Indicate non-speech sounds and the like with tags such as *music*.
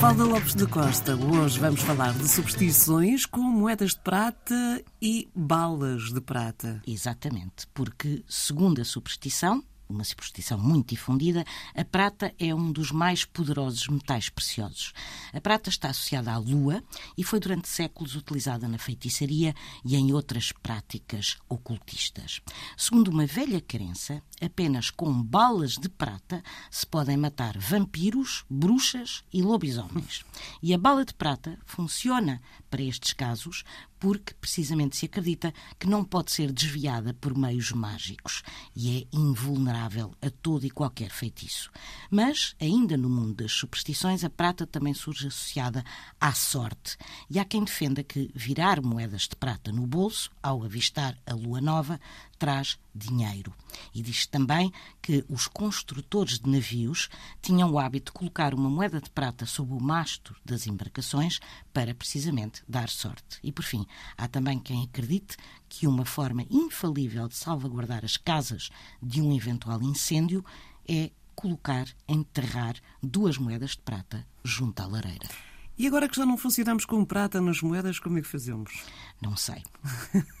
Mafalda Lopes da Costa. Hoje vamos falar de superstições com moedas de prata e balas de prata. Exatamente, porque, segundo a superstição, uma superstição muito difundida, a prata é um dos mais poderosos metais preciosos. A prata está associada à lua e foi durante séculos utilizada na feitiçaria e em outras práticas ocultistas. Segundo uma velha crença, apenas com balas de prata se podem matar vampiros, bruxas e lobisomens. E a bala de prata funciona para estes casos porque precisamente se acredita que não pode ser desviada por meios mágicos e é invulnerável a todo e qualquer feitiço. Mas, ainda no mundo das superstições, a prata também surge associada à sorte. E há quem defenda que virar moedas de prata no bolso, ao avistar a lua nova, traz dinheiro. E diz também que os construtores de navios tinham o hábito de colocar uma moeda de prata sob o mastro das embarcações para precisamente dar sorte. E por fim, há também quem acredite que uma forma infalível de salvaguardar as casas de um eventual incêndio é colocar, enterrar duas moedas de prata junto à lareira. E agora que já não funcionamos com prata nas moedas, como é que fazemos? Não sei. *laughs*